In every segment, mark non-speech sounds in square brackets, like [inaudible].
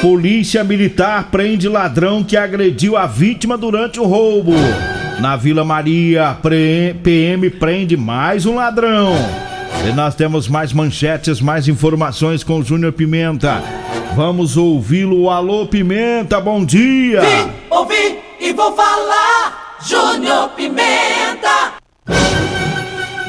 Polícia Militar prende ladrão que agrediu a vítima durante o roubo. Na Vila Maria, PM prende mais um ladrão. E nós temos mais manchetes, mais informações com o Júnior Pimenta. Vamos ouvi-lo. Alô, Pimenta, bom dia. Vim, ouvi e vou falar. Júnior Pimenta.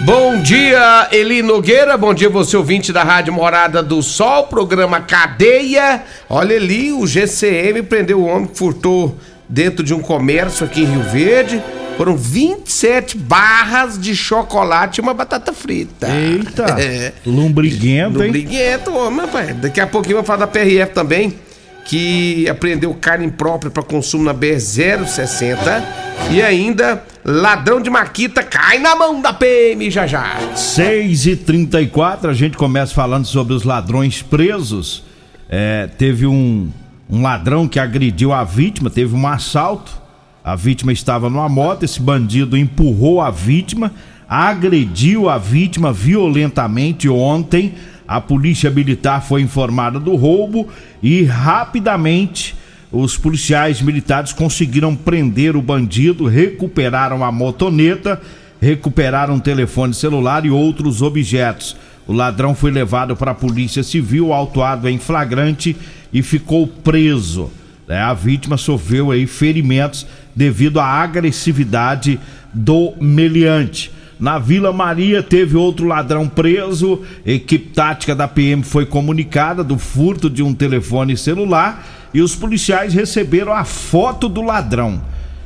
Bom dia, Eli Nogueira. Bom dia, você ouvinte da Rádio Morada do Sol, programa Cadeia. Olha ali, o GCM prendeu o homem que furtou dentro de um comércio aqui em Rio Verde. Foram 27 barras de chocolate e uma batata frita. Eita! [laughs] É. Lombriguento, hein? Lombriguento, homem, rapaz. Daqui a pouquinho eu vou falar da PRF também, que apreendeu carne imprópria para consumo na BR-060. E ainda, ladrão de maquita cai na mão da PM já já. 6 e 34 a gente começa falando sobre os ladrões presos. É, teve um, um ladrão que agrediu a vítima, teve um assalto. A vítima estava numa moto, esse bandido empurrou a vítima, agrediu a vítima violentamente ontem. A polícia militar foi informada do roubo e rapidamente os policiais militares conseguiram prender o bandido, recuperaram a motoneta, recuperaram um telefone celular e outros objetos. O ladrão foi levado para a polícia civil, autuado em flagrante e ficou preso. É, a vítima sofreu aí ferimentos devido à agressividade do meliante. Na Vila Maria teve outro ladrão preso. Equipe tática da PM foi comunicada do furto de um telefone celular e os policiais receberam a foto do ladrão.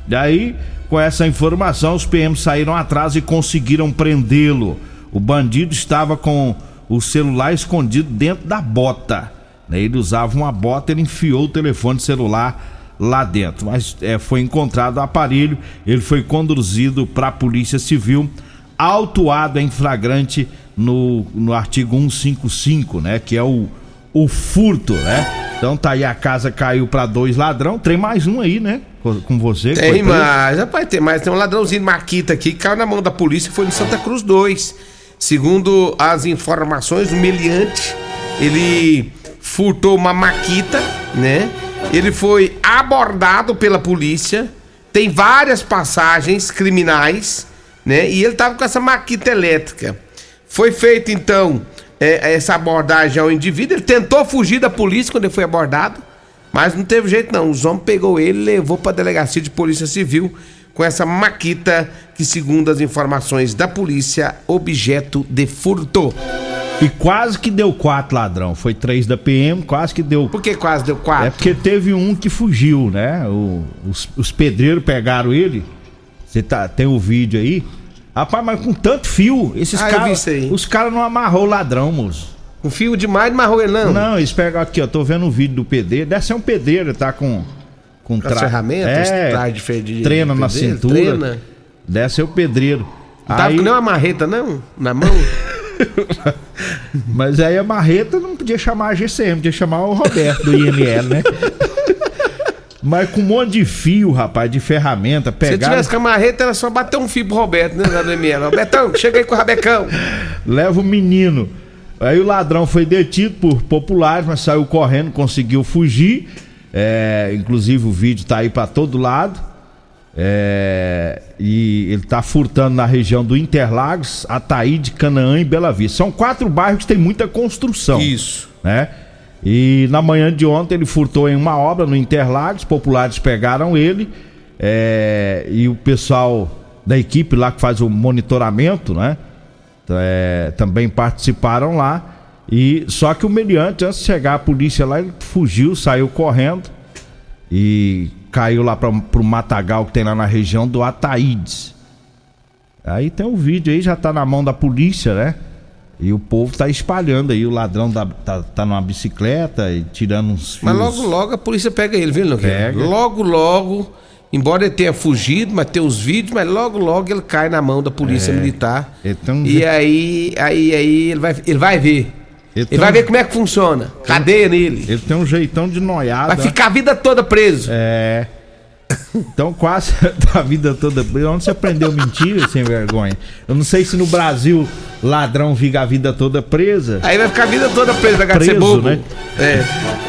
Daí, com essa informação, os PM saíram atrás e conseguiram prendê-lo. O bandido estava com o celular escondido dentro da bota. Né? Ele usava uma bota, ele enfiou o telefone celular lá dentro. Mas é, foi encontrado o aparelho, ele foi conduzido para a Polícia Civil, autuado em flagrante no, no artigo 155, né? Que é o, o furto, né? Então tá aí a casa caiu para dois ladrão, tem mais um aí, né? Com você. Tem mais, rapaz, tem mais. Tem um ladrãozinho Maquita aqui que caiu na mão da polícia foi no Santa Cruz 2. Segundo as informações, o meliante, ele furtou uma maquita, né? Ele foi abordado pela polícia, tem várias passagens criminais, né? E ele tava com essa maquita elétrica. Foi feita então é, essa abordagem ao indivíduo. Ele tentou fugir da polícia quando ele foi abordado, mas não teve jeito não. Os homens pegou ele e levou para a delegacia de polícia civil com essa maquita que, segundo as informações da polícia, objeto de furto. E quase que deu quatro ladrão. Foi três da PM, quase que deu. Por que quase deu quatro? É porque teve um que fugiu, né? O, os, os pedreiros pegaram ele. Você tá, tem o vídeo aí. Rapaz, mas com tanto fio, esses Ah, caras. Os caras não amarrou o ladrão, moço. Um fio demais não amarrou ele não. Não, eles pegam aqui, ó. Tô vendo um vídeo do pedreiro. Deve ser um pedreiro, tá com. Com, Com as ferramentas, é, traje de fe- de- treina na pedreiro, cintura. treina. Deve ser o pedreiro. Não tava Aí- com nem uma marreta não, na mão. [laughs] Mas aí a marreta não podia chamar a GCM, podia chamar o Roberto do IML, né? [laughs] Mas com um monte de fio, rapaz, de ferramenta, Se pegaram, tivesse com a marreta, era só bater um fio pro Roberto, né, lá do ML. Robertão, chega aí com o Rabecão. leva o menino. Aí o ladrão foi detido por populares, mas saiu correndo, conseguiu fugir. É, inclusive o vídeo tá aí pra todo lado. É, e ele tá furtando na região do Interlagos, Ataíde, Canaã e Bela Vista. São quatro bairros que tem muita construção. Isso. né? E na manhã de ontem ele furtou em uma obra no Interlagos, populares pegaram ele é, e o pessoal da equipe lá que faz o monitoramento, né? É, também participaram lá. E só que o meliante, antes de chegar a polícia lá, ele fugiu, saiu correndo e caiu lá para pro matagal que tem lá na região do Ataídes. Aí tem o vídeo aí, já tá na mão da polícia, né? E o povo tá espalhando aí, o ladrão da- tá, tá numa bicicleta e tirando uns fios. Mas logo, logo a polícia pega ele, viu, Nogueira? Logo, logo, embora ele tenha fugido, mas tem os vídeos, mas logo, logo ele cai na mão da polícia É. militar. Um E aí, aí, aí ele vai, ele vai ver. Ele Ele, vai um- ver como é que funciona. Cadeia nele. Ele tem um jeitão de noiada. Vai ficar a vida toda preso. É. Então quase [laughs] a vida toda. Onde você aprendeu mentira, sem vergonha? Eu não sei se no Brasil ladrão fica a vida toda presa. Aí vai ficar a vida toda preso, vai Preso, ser bobo. né? É.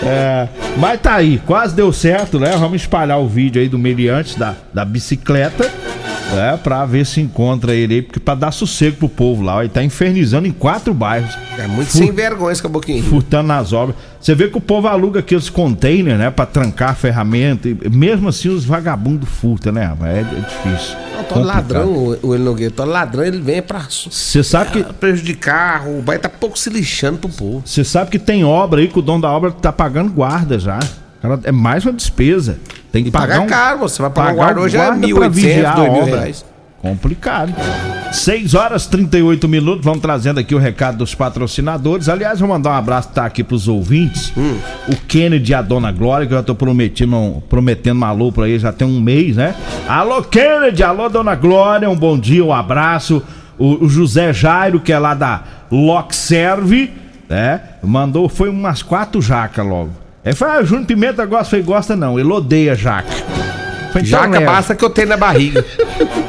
É, mas tá aí, quase deu certo, né? Vamos espalhar o vídeo aí do meliante da, da bicicleta, né? Pra ver se encontra ele aí, porque pra dar sossego pro povo lá. Ele tá infernizando em quatro bairros. É muito Fu- sem vergonha esse caboquinho. furtando nas obras. Você vê que o povo aluga aqueles containers, né? Pra trancar a ferramenta. E mesmo assim, os vagabundos furtam, né? É, é difícil. Não, todo ladrão, o Nogueira, todo ladrão, ele vem pra Você sabe que. prejudicar, o vai tá pouco se lixando pro povo. Você sabe que tem obra aí que o dono da obra tá pagando guarda já. É mais uma despesa. Tem que E pagar pagar um, caro, você vai pagar um pagar guarda hoje é pra 1.800, vigiar a 2.000 obra. reais. Complicado. 6 horas 38 minutos. Vamos trazendo aqui o recado dos patrocinadores. Aliás, vou mandar um abraço tá aqui pros ouvintes. Hum. O Kennedy e a Dona Glória, que eu já tô prometendo, prometendo um alô pra eles já tem um mês, né? Alô, Kennedy! Alô, Dona Glória! Um bom dia, um abraço. O, o José Jairo, que é lá da Lockserve, né? Mandou, foi umas quatro jacas logo. Aí foi, ah, o Júnior Pimenta gosta, foi gosta não, ele odeia jaca. Então Jaca basta que eu tenho na barriga. [laughs]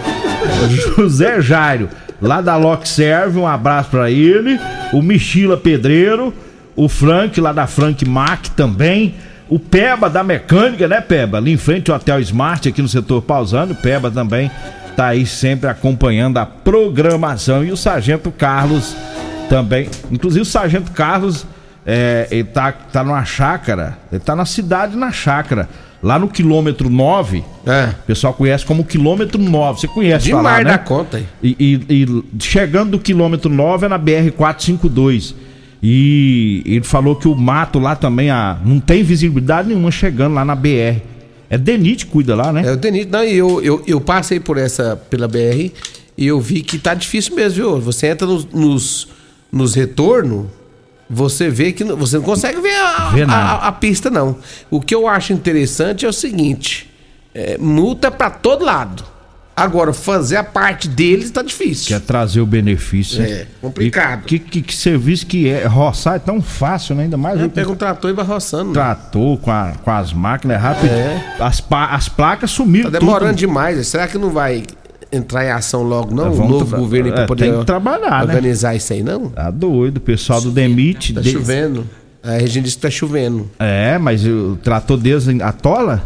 [laughs] José Jairo, lá da Lock Serve, um abraço pra ele. O Michila Pedreiro, o Frank, lá da Frank Mac também. O Peba da Mecânica, né, Peba? Ali em frente ao Hotel Smart, aqui no setor pausando. O Peba também tá aí sempre acompanhando a programação. E o Sargento Carlos também. Inclusive, o Sargento Carlos, é, ele tá, tá numa chácara. Ele tá na cidade, na chácara. Lá no quilômetro 9. É. O pessoal conhece como quilômetro 9. Você conhece Demais falar, né? da conta aí. E, e- e chegando do quilômetro 9 é na BR-452. E ele falou que o mato lá também ah, não tem visibilidade nenhuma chegando lá na BR. É Denite que cuida lá, né? É o Denito, não, eu, eu, eu passei por essa, pela BR, e eu vi que tá difícil mesmo, viu? Você entra nos, nos, nos retornos, você vê que não- você não consegue ver a, a- a- pista, não. O que eu acho interessante é o seguinte: é, multa pra todo lado. Agora, fazer a parte deles tá difícil. Quer trazer o benefício. É, complicado. E Que, que, que serviço que é? Roçar é tão fácil, né? Ainda mais É, pega um trator e vai roçando. né? trator com, a- com as máquinas é rápido. É. As, as placas sumiram. Tá demorando tudo. demais. Será que não vai entrar em ação logo, não? É, o vamos novo governo pra é, poder tem que trabalhar, né? organizar isso aí, não? Tá doido. O pessoal do Demite. Tá chovendo. A Regina disse que tá chovendo. É, mas o trator deles atola?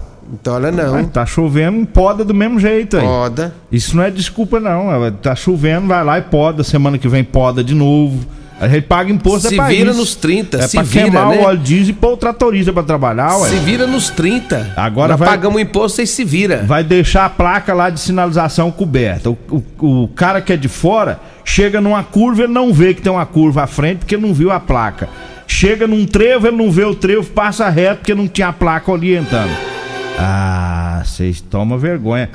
Olha não. Mas tá chovendo, poda do mesmo jeito aí. Roda. Isso não é desculpa, não. É, Tá chovendo, vai lá e poda. Semana que vem poda de novo. A gente paga imposto Se é pra vira isso. nos 30, É se pra vira, queimar né? o óleo diesel e pôr o tratorista pra trabalhar, ué. Se vira nos 30. Agora Nós vai- pagamos imposto, vocês se vira. Vai deixar a placa lá de sinalização coberta. O, o- o cara que é de fora chega numa curva, ele não vê que tem uma curva à frente porque não viu a placa. Chega num trevo, ele não vê o trevo, passa reto porque não tinha a placa orientando. Ah, vocês tomam vergonha.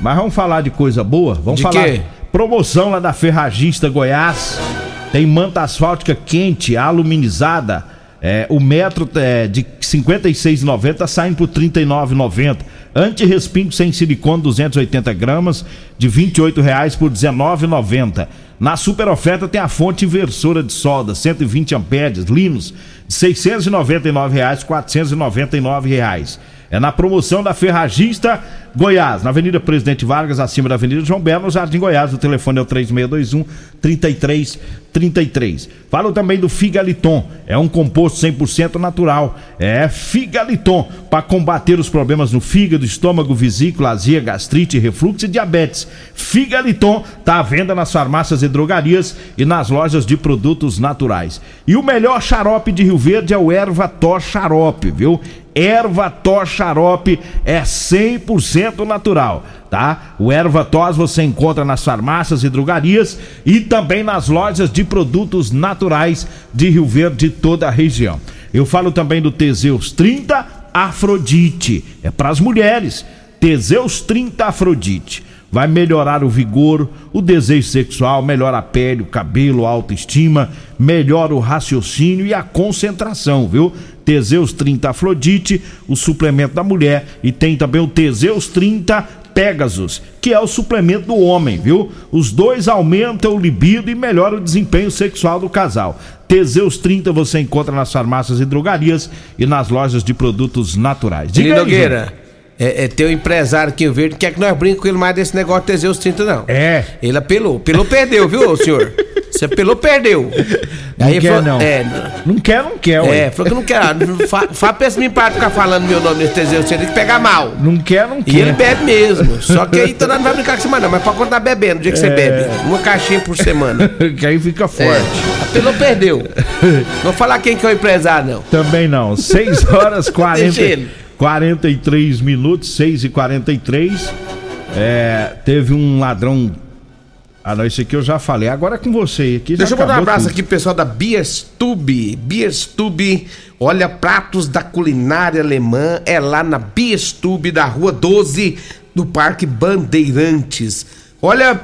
Mas vamos falar de coisa boa? Vamos De falar. quê? Promoção lá da Ferragista Goiás. Tem manta asfáltica quente, aluminizada. É, o metro é, de R$ 56,90 tá saindo por R$ 39,90. Anti-respingo sem silicone 280 gramas de R$ 28,00 por R$ 19,90. Na super oferta tem a fonte inversora de solda 120 amperes, Linus, de R$ 699,00 R$ 499,00. É na promoção da Ferragista Goiás, na Avenida Presidente Vargas, acima da Avenida João Belo, no Jardim Goiás. O telefone é o 3621 3333. Falo também do Figaliton, é um composto 100% natural. É Figaliton, para combater os problemas no fígado, estômago, vesícula, azia, gastrite, refluxo e diabetes. Figaliton tá à venda nas farmácias e drogarias e nas lojas de produtos naturais. E o melhor xarope de Rio Verde é o Erva Tó Xarope, viu? Erva Tó Xarope é 100% natural, tá? O Erva Tos você encontra nas farmácias e drogarias e também nas lojas de produtos naturais de Rio Verde e toda a região. Eu falo também do Teseus 30 Afrodite, é para as mulheres. Teseus 30 Afrodite vai melhorar o vigor, o desejo sexual, melhora a pele, o cabelo, a autoestima, melhora o raciocínio e a concentração, viu? Teseus 30 Afrodite, o suplemento da mulher, e tem também o Teseus 30 Pegasus, que é o suplemento do homem, viu? Os dois aumentam o libido e melhoram o desempenho sexual do casal. Teseus 30 você encontra nas farmácias e drogarias e nas lojas de produtos naturais. Diga aí, Nogueira é, é teu empresário aqui, o verde, quer que nós brinquemos com ele mais desse negócio de Teseus 30, não. É. Ele apelou. Apelou, perdeu, viu, senhor? Você apelou, perdeu. Não Aí quer, falou, não. É, não quer, não quer, ué. É, falou que não quer. Fala fa, pra esse para ficar falando meu nome nesse Teseus 30, tem que pegar mal. Não quer, não quer. E ele bebe mesmo. Só que aí então não vai brincar com semana, não. Mas pode continuar bebendo, o dia que é... você bebe. Uma caixinha por semana. [laughs] que aí fica forte. É. Apelou, perdeu. Não vou falar quem que é o empresário, não. Também não. 6 horas 40. [laughs] Deixa ele. 43 minutos, 6 e 43 é, Teve um ladrão. Ah, não, esse aqui eu já falei. Agora é com você. Aqui Deixa eu mandar um abraço tudo. aqui pro pessoal da Bierstube. Bierstube, olha, pratos da culinária alemã. É lá na Bierstube, da rua 12, do Parque Bandeirantes. Olha,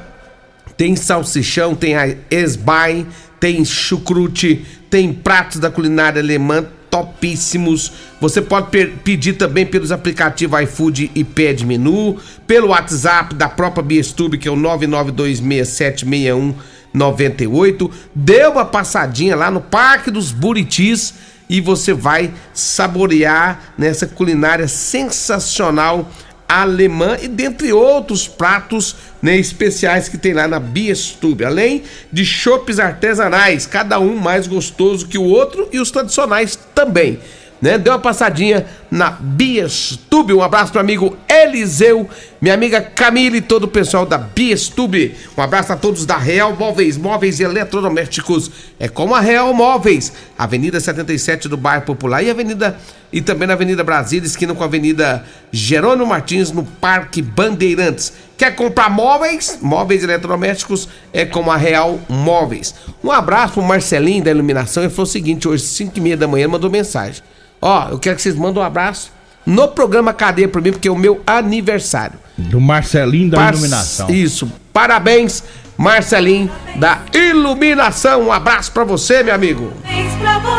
tem salsichão, tem a esbai, tem chucrute, tem pratos da culinária alemã topíssimos. Você pode pedir também pelos aplicativos iFood e Pede Menu, pelo WhatsApp da própria Biestube, que é o 992676198. Dê uma passadinha lá no Parque dos Buritis e você vai saborear nessa culinária sensacional alemã e dentre outros pratos né, especiais que tem lá na Biestube, além de chopes artesanais, cada um mais gostoso que o outro e os tradicionais também né? Deu uma passadinha na Biestube. Um abraço pro amigo Eliseu, minha amiga Camille e todo o pessoal da Biestube. Um abraço a todos da Real Móveis, móveis eletrodomésticos. É como a Real Móveis, Avenida 77 do Bairro Popular e Avenida e também na Avenida Brasília, esquina com a Avenida Jerônimo Martins, no Parque Bandeirantes. Quer comprar móveis? Móveis eletrodomésticos é com a Real Móveis. Um abraço pro Marcelinho da Iluminação. Ele falou o seguinte: hoje, 5 e meia da manhã, mandou mensagem. Ó, eu quero que vocês mandem um abraço no programa Cadeia pra mim, porque é o meu aniversário. Do Marcelinho da Par Iluminação. Isso. Parabéns, Marcelinho da Iluminação. Um abraço para você, meu amigo.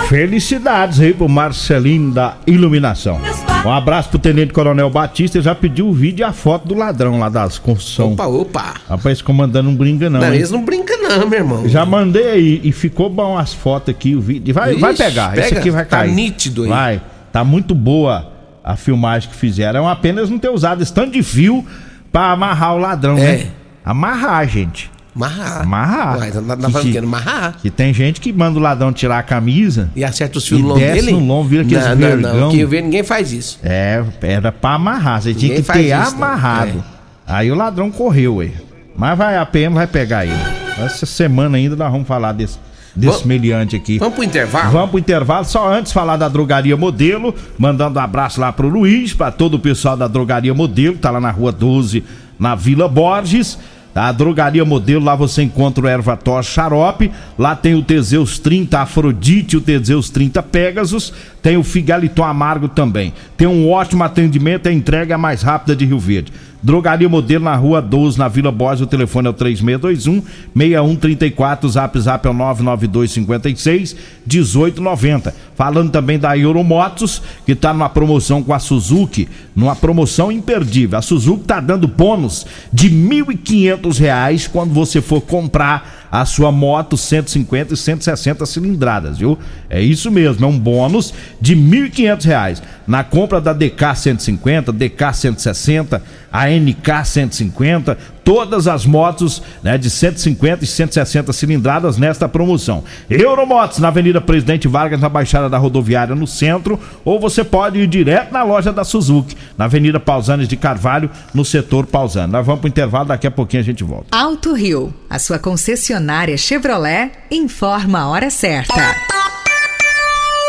Felicidades aí pro Marcelinho da Iluminação. Um abraço pro Tenente Coronel Batista. Ele já pediu o vídeo e a foto do ladrão lá das construções. Opa, opa. Rapaz, esse comandante não brinca, não. Não, eles não brincam, não, meu irmão. Já mandei aí e ficou bom as fotos aqui, o vídeo. Vai, Ixi, vai pegar. Pega, Esse aqui vai tá cair. Tá nítido aí. Vai. Tá muito boa a filmagem que fizeram. É apenas não ter usado esse tanto de fio pra amarrar o ladrão, é. né? Amarrar, gente. Amarrar. Amarrar. Ué, tá, tá falando que, amarrar. Que tem gente que manda o ladrão tirar a camisa. E acerta os fios no lombo dele. no lombo, vira aqueles não, vergão. Não, não. Que eu vejo, ninguém faz isso. É, era pra amarrar. Você ninguém tinha que ter isso, amarrado. É. Aí o ladrão correu, aí. Mas vai, a PM vai pegar ele. Essa semana ainda nós vamos falar desse desse meliante aqui. Vamos pro intervalo? Vamos pro intervalo. Só antes falar da Drogaria Modelo, mandando um abraço lá pro Luiz, para todo o pessoal da Drogaria Modelo, tá lá na rua 12, na Vila Borges. A drogaria modelo, lá você encontra o Ervator Xarope, lá tem o Teseus 30 Afrodite, o Teseus 30 Pegasus, tem o Figaliton Amargo também. Tem um ótimo atendimento, a entrega é mais rápida de Rio Verde. Drogaria Modelo na Rua 12, na Vila Borges, o telefone é o 3621 6134, o zap zap é o 99256 1890. Falando também da Euromotos, que está numa promoção com a Suzuki, numa promoção imperdível. A Suzuki está dando bônus de R$ 1.500 quando você for comprar a sua moto 150 e 160 cilindradas, viu? É isso mesmo, é um bônus de R$ 1.500 na compra da DK 150, DK 160, a NK 150, todas as motos né, de 150 e 160 cilindradas nesta promoção. Euromotos na Avenida Presidente Vargas, na Baixada da Rodoviária, no centro, ou você pode ir direto na loja da Suzuki, na Avenida Pausanes de Carvalho, no setor Pausani. Nós vamos para o intervalo, daqui a pouquinho a gente volta. Alto Rio, a sua concessionária Chevrolet, informa a hora certa.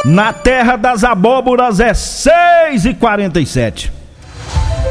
Na terra das abóboras é 6 e 47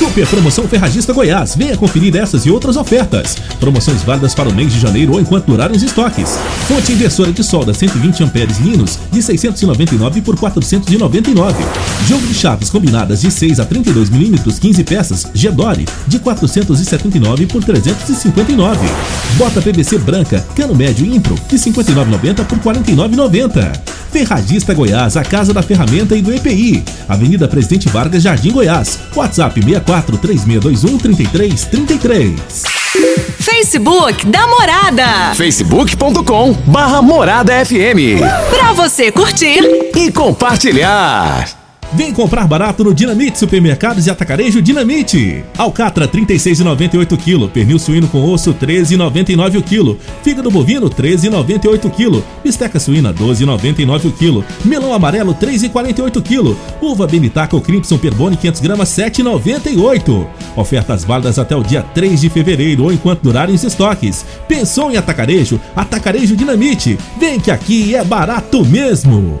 Super Promoção Ferragista Goiás. Venha conferir essas e outras ofertas. Promoções válidas para o mês de janeiro ou enquanto durarem os estoques. Fonte inversora de solda 120 amperes Linus de 699 por 499. Jogo de chaves combinadas de 6 a 32 milímetros 15 peças Gedore de 479 por 359. Bota PVC branca cano médio Impro de 59,90 por 49,90. Ferragista Goiás, a casa da ferramenta e do EPI. Avenida Presidente Vargas, Jardim Goiás. WhatsApp 64 3621 3333. Facebook da Morada. facebook.com barra Morada FM. Pra você curtir e compartilhar. Vem comprar barato no Dinamite Supermercados e Atacarejo Dinamite. Alcatra 36,98 kg, pernil suíno com osso 13,99 o quilo, fígado bovino 13,98 kg, bisteca suína 12,99 o quilo, melão amarelo 3,48 kg, uva benitaca ou Crimson Perbone 500 gramas 7,98. Ofertas válidas até o dia 3 de fevereiro ou enquanto durarem os estoques. Pensou em atacarejo? Atacarejo Dinamite. Vem que aqui é barato mesmo.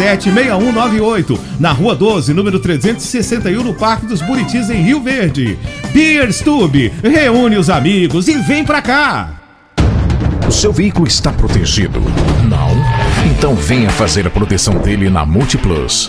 6198, na Rua 12, número 361, no Parque dos Buritis, em Rio Verde. Beerstube, reúne os amigos e vem pra cá! O seu veículo está protegido? Não? Então venha fazer a proteção dele na Multiplus.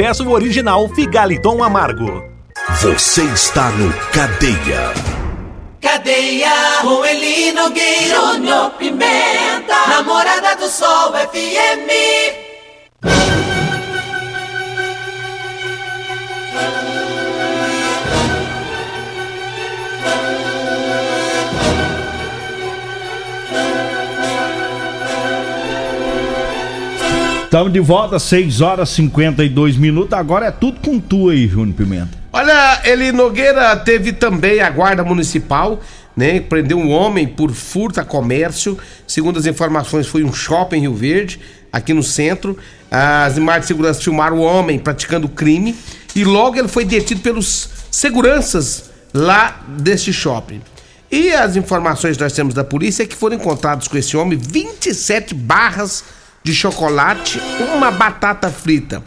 peça o original Figaliton Amargo. Você está no Cadeia. Cadeia, Nogueira, Júnior Pimenta, Namorada do Sol FM. Estamos de volta, 6 horas e 52 minutos. Agora é tudo com tu aí, Júnior Pimenta. Olha, Eli Nogueira teve também a guarda municipal, né? Prendeu um homem por furto a comércio. Segundo as informações, foi um shopping em Rio Verde, aqui no centro. As imagens de segurança filmaram o homem praticando crime e logo ele foi detido pelos seguranças lá deste shopping. E as informações que nós temos da polícia é que foram encontrados com esse homem 27 barras de chocolate, uma batata frita.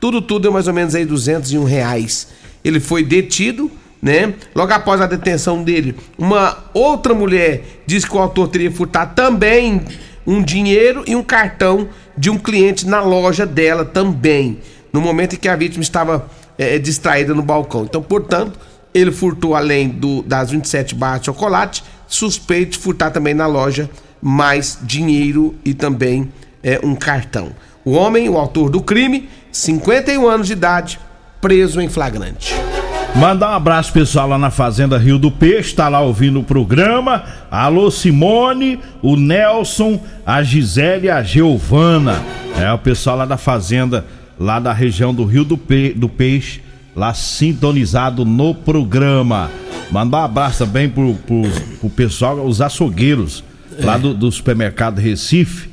Tudo, tudo é mais ou menos aí 201 reais. Ele foi detido, né? Logo após a detenção dele, uma outra mulher disse que o autor teria furtado também um dinheiro e um cartão de um cliente na loja dela também, no momento em que a vítima estava é, distraída no balcão. Então, portanto, ele furtou além do, das 27 barras de chocolate, suspeito de furtar também na loja mais dinheiro e também é, um cartão. O homem, o autor do crime, 51 anos de idade, preso em flagrante. Mandar um abraço pessoal lá na Fazenda Rio do Peixe, tá lá ouvindo o programa. Alô Simone, o Nelson, a Gisele a Giovana. É o pessoal lá da Fazenda, lá da região do Rio do, Pe do Peixe, lá sintonizado no programa. Mandar um abraço também pro, pro, pro pessoal, os açougueiros lá do, do supermercado Recife.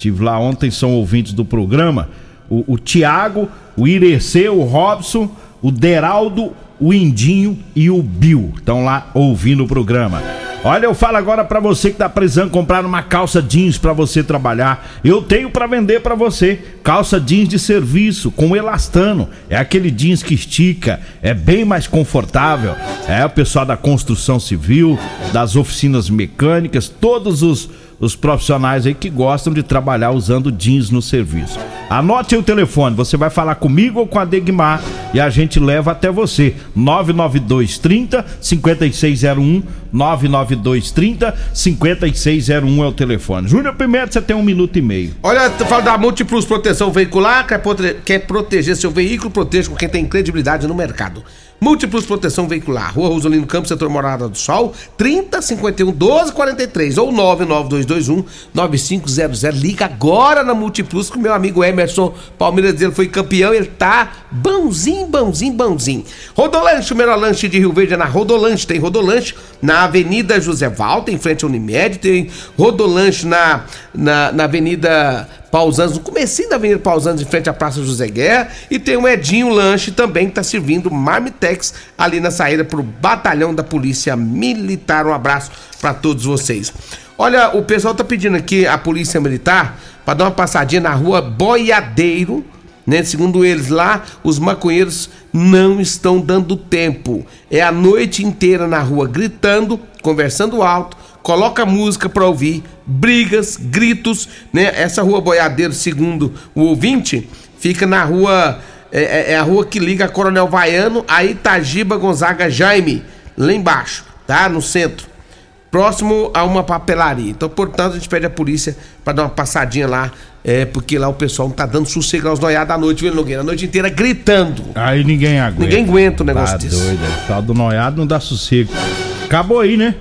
Tive lá ontem, são ouvintes do programa. O, o Tiago, o Irecê, o Robson, o Deraldo, o Indinho e o Bill. Estão lá ouvindo o programa. Olha, eu falo agora para você que tá precisando comprar uma calça jeans para você trabalhar. Eu tenho para vender para você. Calça jeans de serviço com elastano. É aquele jeans que estica, é bem mais confortável. É o pessoal da construção civil, das oficinas mecânicas, todos os os profissionais aí que gostam de trabalhar usando jeans no serviço. Anote aí o telefone, você vai falar comigo ou com a Degmar e a gente leva até você. 99230 5601 99230 5601 é o telefone. Júnior Pimenta, você tem um minuto e meio. Olha, fala da Multiplus Proteção Veicular, quer proteger seu veículo, proteja com quem tem credibilidade no mercado. Múltiplos Proteção Veicular, Rua Rosolino Campos, setor Morada do Sol, 30 51 12 43 ou 99221 9500. Liga agora na Multiplus que o meu amigo Emerson Palmeiras ele foi campeão, ele tá bonzinho, bonzinho, bonzinho. Rodolanche, o melhor lanche de Rio Verde é na Rodolanche, tem Rodolanche na Avenida José Valta, em frente à Unimed, tem Rodolanche na, na, na Avenida Pausanos, no comecinho da Avenida Pausanos, em frente à Praça José Guerra, e tem o Edinho Lanche também, que tá servindo Marmitex ali na saída pro Batalhão da Polícia Militar. Um abraço para todos vocês. Olha, o pessoal tá pedindo aqui a Polícia Militar para dar uma passadinha na rua Boiadeiro, né? Segundo eles lá, os maconheiros não estão dando tempo. É a noite inteira na rua gritando, conversando alto, coloca música para ouvir, brigas, gritos, né? Essa rua Boiadeiro, segundo o ouvinte, fica na rua é, é- é a rua que liga a Coronel Vaiano a Itagiba Gonzaga Jaime, lá embaixo, tá? No centro próximo a uma papelaria. Então, portanto, a gente pede à polícia para dar uma passadinha lá, é, porque lá o pessoal não tá dando sossego aos noiados à noite, viu, Nogueira? A noite inteira gritando. Aí ninguém aguenta. Ninguém aguenta um negócio tá desse. doido, o tal do noiado não dá sossego. Acabou aí, né?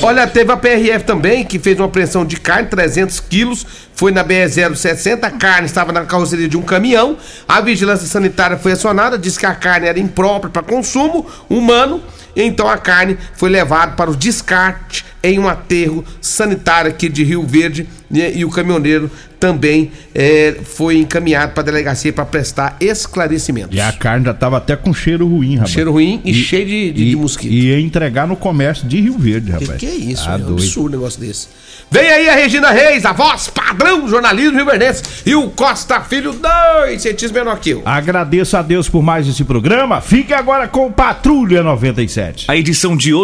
Olha, teve a PRF também, que fez uma apreensão de carne, 300 quilos, foi na BR-060, a carne estava na carroceria de um caminhão, a vigilância sanitária foi acionada, disse que a carne era imprópria para consumo humano, então a carne foi levada para o descarte em um aterro sanitário aqui de Rio Verde né, e o caminhoneiro também é, foi encaminhado para a delegacia para prestar esclarecimentos. E a carne já tava até com cheiro ruim, rapaz. Cheiro ruim e, cheio de, de, e, de mosquito. E ia entregar no comércio de Rio Verde, Que, rapaz. que é isso? Tá é um absurdo negócio desse. Vem aí a Regina Reis, a voz padrão do jornalismo rio-verdense e o Costa Filho, dois centímetros menor que eu. Agradeço a Deus por mais esse programa. Fique agora com Patrulha 97. A edição de hoje